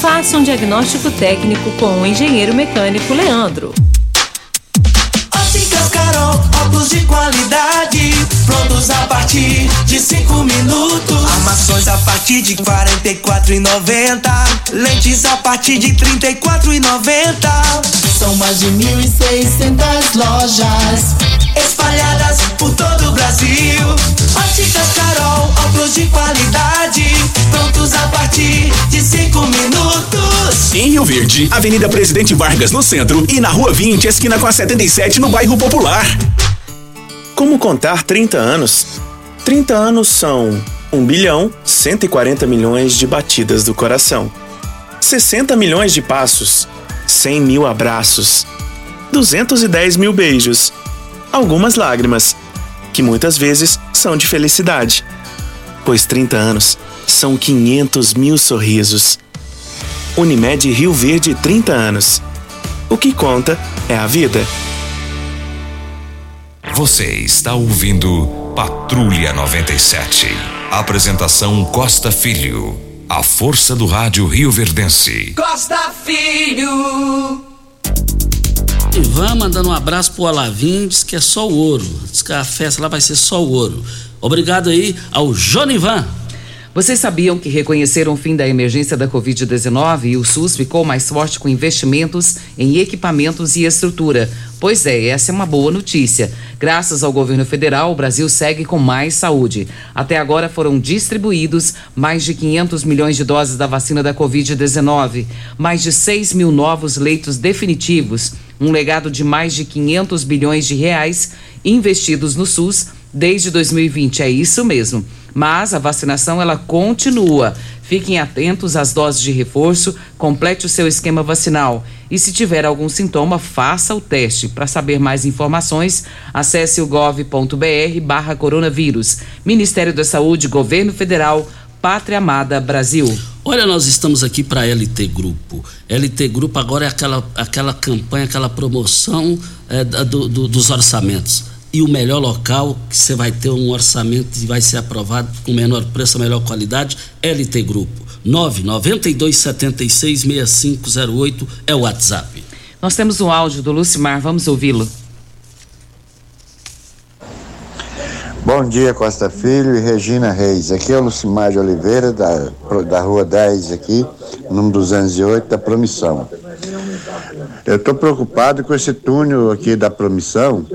Faça um diagnóstico técnico com o engenheiro mecânico Leandro. Óticas Carol, óculos de qualidade, prontos a partir de 5 minutos. Armações a partir de 44,90. Lentes a partir de 34,90. São mais de 1.600 lojas espalhadas por todo o Brasil. Óticas Carol, óculos de qualidade, prontos a partir de 5 minutos. Em Rio Verde, Avenida Presidente Vargas no centro e na Rua 20, esquina com a 77 no bairro Popular. Como contar 30 anos? 30 anos são 1 bilhão 140 milhões de batidas do coração, 60 milhões de passos, 100 mil abraços, 210 mil beijos, algumas lágrimas, que muitas vezes são de felicidade, pois 30 anos são 500 mil sorrisos. Unimed Rio Verde 30 anos. O que conta é a vida. Você está ouvindo Patrulha 97. Apresentação Costa Filho. A força do rádio Rio Verdense. Costa Filho. Ivan mandando um abraço pro Alavim, diz que é só o ouro. Diz que a festa lá vai ser só o ouro. Obrigado aí ao Jonivan. Vocês sabiam que reconheceram o fim da emergência da Covid-19 e o SUS ficou mais forte com investimentos em equipamentos e estrutura? Pois é, essa é uma boa notícia. Graças ao governo federal, o Brasil segue com mais saúde. Até agora foram distribuídos mais de 500 milhões de doses da vacina da Covid-19, mais de 6 mil novos leitos definitivos, um legado de mais de 500 bilhões de reais investidos no SUS desde 2020. É isso mesmo. Mas a vacinação ela continua. Fiquem atentos às doses de reforço, complete o seu esquema vacinal. E se tiver algum sintoma, faça o teste. Para saber mais informações, acesse o gov.br barra coronavírus. Ministério da Saúde, Governo Federal, Pátria Amada Brasil. Olha, nós estamos aqui para LT Grupo. LT Grupo agora é aquela, aquela campanha, aquela promoção é, do, do, dos orçamentos e o melhor local que você vai ter um orçamento e vai ser aprovado com menor preço, melhor qualidade, LT Grupo. 992766508 é o WhatsApp. Nós temos um áudio do Lucimar, vamos ouvi-lo. Bom dia, Costa Filho e Regina Reis. Aqui é o Lucimar de Oliveira, da, da Rua 10, aqui, número 208, da Promissão. Eu estou preocupado com esse túnel aqui da Promissão,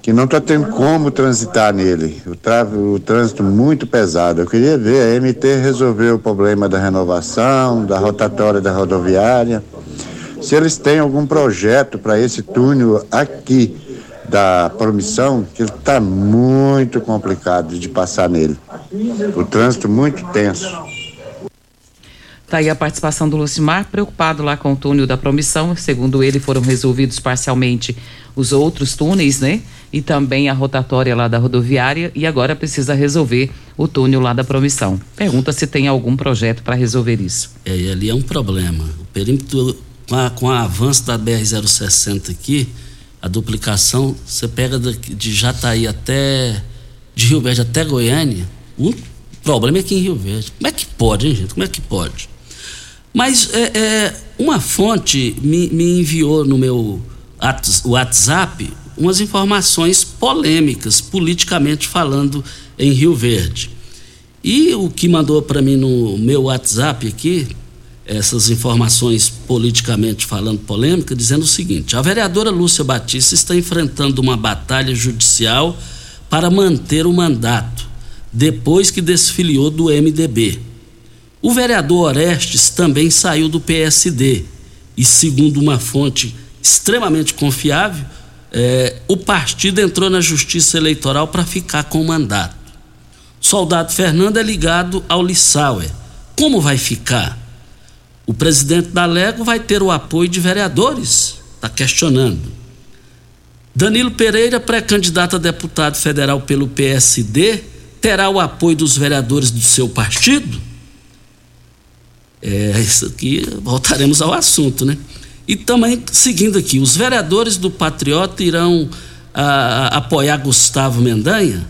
que não está tendo como transitar nele. O, tra o trânsito muito pesado. Eu queria ver a MT resolver o problema da renovação, da rotatória da rodoviária. Se eles têm algum projeto para esse túnel aqui da promissão, que está muito complicado de passar nele. O trânsito muito tenso. Tá aí a participação do Lucimar, preocupado lá com o túnel da promissão. Segundo ele, foram resolvidos parcialmente os outros túneis, né? E também a rotatória lá da rodoviária. E agora precisa resolver o túnel lá da promissão. Pergunta se tem algum projeto para resolver isso. É, ali é um problema. O perímetro, com, a, com o avanço da BR-060 aqui, a duplicação, você pega de Jataí até. de Rio Verde até Goiânia. O problema é aqui em Rio Verde. Como é que pode, hein, gente? Como é que pode? Mas é, é, uma fonte me, me, enviou no meu WhatsApp umas informações polêmicas, politicamente falando, em Rio Verde. E o que mandou para mim no meu WhatsApp aqui, essas informações politicamente falando polêmica, dizendo o seguinte: a vereadora Lúcia Batista está enfrentando uma batalha judicial para manter o mandato, depois que desfiliou do MDB. O vereador Orestes também saiu do PSD e, segundo uma fonte extremamente confiável, é, o partido entrou na justiça eleitoral para ficar com o mandato. Soldado Fernando é ligado ao Lissauer. Como vai ficar? O presidente da Lego vai ter o apoio de vereadores? Está questionando. Danilo Pereira, pré-candidato a deputado federal pelo PSD, terá o apoio dos vereadores do seu partido? É, isso aqui, voltaremos ao assunto, né? E também, seguindo aqui, os vereadores do Patriota irão a, a, apoiar Gustavo Mendanha?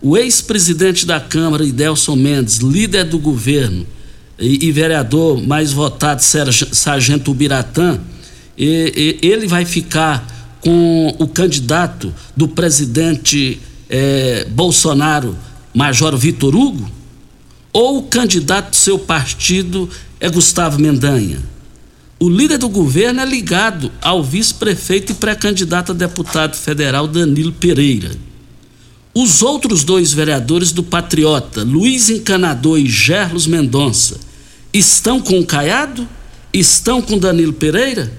O ex-presidente da Câmara, Idelson Mendes, líder do governo e, e vereador mais votado, Sargento Ubiratã, e, e, ele vai ficar com o candidato do presidente é, Bolsonaro, Major Vitor Hugo? Ou o candidato do seu partido é Gustavo Mendanha. O líder do governo é ligado ao vice-prefeito e pré-candidato a deputado federal Danilo Pereira. Os outros dois vereadores do Patriota, Luiz Encanador e Gerlos Mendonça, estão com o Caiado? Estão com Danilo Pereira?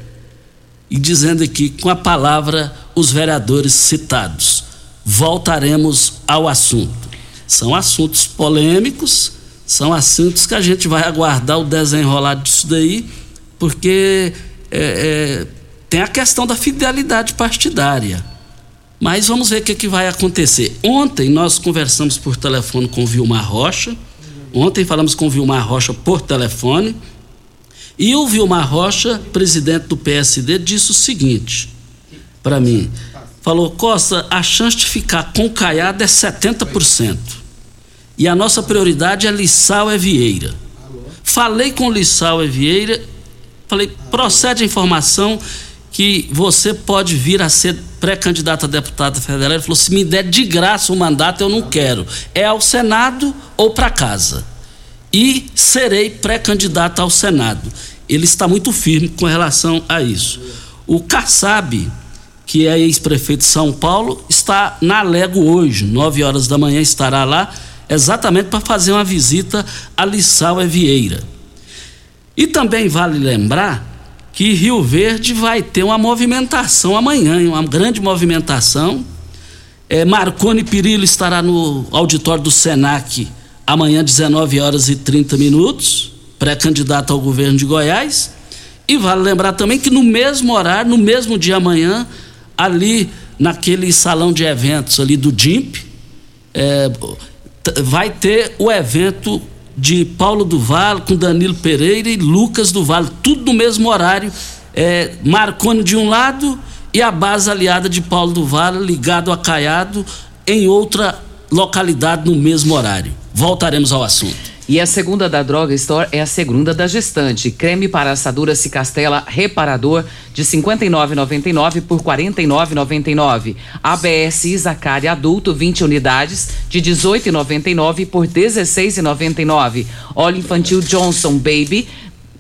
E dizendo aqui com a palavra os vereadores citados. Voltaremos ao assunto. São assuntos polêmicos são assuntos que a gente vai aguardar o desenrolar disso daí, porque é, é, tem a questão da fidelidade partidária. Mas vamos ver o que, que vai acontecer. Ontem nós conversamos por telefone com o Vilmar Rocha. Ontem falamos com o Vilmar Rocha por telefone. E o Vilmar Rocha, presidente do PSD, disse o seguinte para mim: falou, Costa, a chance de ficar com Caiado é 70%. E a nossa prioridade é Lissau e Vieira. Falei com Lissau e Vieira, falei, procede a informação que você pode vir a ser pré-candidato a deputado federal. Ele falou: se me der de graça o mandato, eu não quero. É ao Senado ou para casa. E serei pré-candidato ao Senado. Ele está muito firme com relação a isso. O Kassab, que é ex-prefeito de São Paulo, está na Lego hoje, nove horas da manhã, estará lá exatamente para fazer uma visita a Lissau e Vieira. E também vale lembrar que Rio Verde vai ter uma movimentação amanhã, uma grande movimentação. É, Marconi Pirillo estará no auditório do Senac amanhã, 19 horas e 30 minutos, pré-candidato ao governo de Goiás. E vale lembrar também que no mesmo horário, no mesmo dia amanhã, ali naquele salão de eventos ali do DIMP, é, vai ter o evento de Paulo do Vale com Danilo Pereira e Lucas do Vale, tudo no mesmo horário. É, Marconi de um lado e a base aliada de Paulo do Vale ligado a Caiado em outra localidade no mesmo horário. Voltaremos ao assunto. E a segunda da Droga Store é a segunda da gestante. Creme para assadura Cicastela Reparador de R$ 59,99 por R$ 49,99. ABS Isacari Adulto 20 unidades de R$ 18,99 por R$ 16,99. Óleo infantil Johnson Baby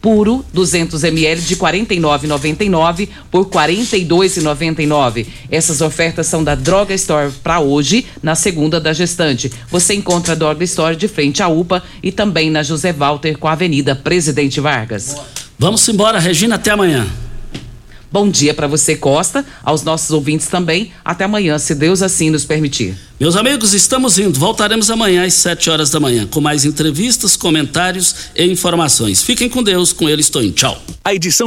puro 200 ml de 49,99 por 42,99. Essas ofertas são da Droga Store para hoje, na segunda da gestante. Você encontra a Droga Store de frente à UPA e também na José Walter com a Avenida Presidente Vargas. Vamos embora, Regina, até amanhã. Bom dia para você, Costa, aos nossos ouvintes também. Até amanhã, se Deus assim nos permitir. Meus amigos, estamos indo. Voltaremos amanhã às 7 horas da manhã com mais entrevistas, comentários e informações. Fiquem com Deus, com ele estou em. Tchau. A edição